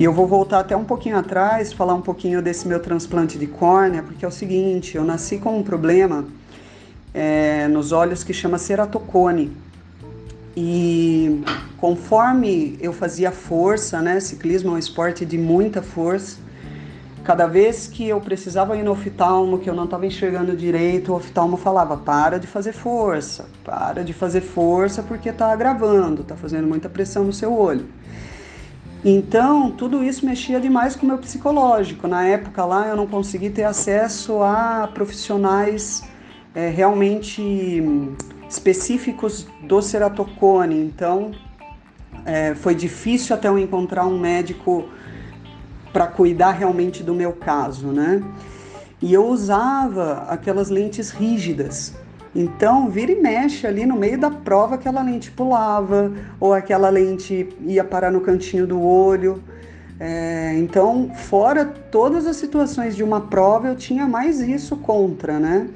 E eu vou voltar até um pouquinho atrás, falar um pouquinho desse meu transplante de córnea, porque é o seguinte, eu nasci com um problema é, nos olhos que chama ceratocone. E conforme eu fazia força, né, ciclismo é um esporte de muita força, cada vez que eu precisava ir no oftalmo, que eu não estava enxergando direito, o oftalmo falava: para de fazer força, para de fazer força porque está agravando, está fazendo muita pressão no seu olho. Então, tudo isso mexia demais com o meu psicológico. Na época lá, eu não consegui ter acesso a profissionais é, realmente específicos do ceratocone. Então, é, foi difícil até eu encontrar um médico para cuidar realmente do meu caso, né? E eu usava aquelas lentes rígidas, então, vira e mexe ali no meio da prova, aquela lente pulava, ou aquela lente ia parar no cantinho do olho. É, então, fora todas as situações de uma prova, eu tinha mais isso contra, né?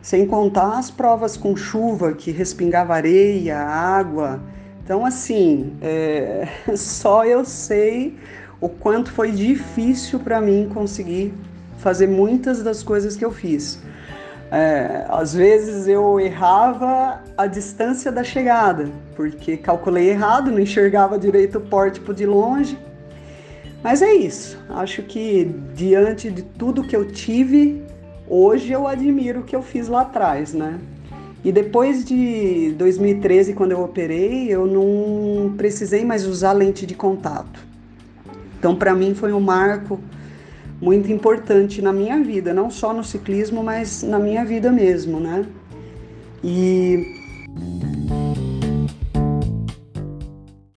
Sem contar as provas com chuva, que respingava areia, água. Então, assim, é, só eu sei o quanto foi difícil para mim conseguir fazer muitas das coisas que eu fiz. É, às vezes eu errava a distância da chegada, porque calculei errado, não enxergava direito o pórtico de longe. Mas é isso. Acho que diante de tudo que eu tive, hoje eu admiro o que eu fiz lá atrás, né? E depois de 2013, quando eu operei, eu não precisei mais usar lente de contato. Então, para mim foi um marco muito importante na minha vida, não só no ciclismo, mas na minha vida mesmo, né? E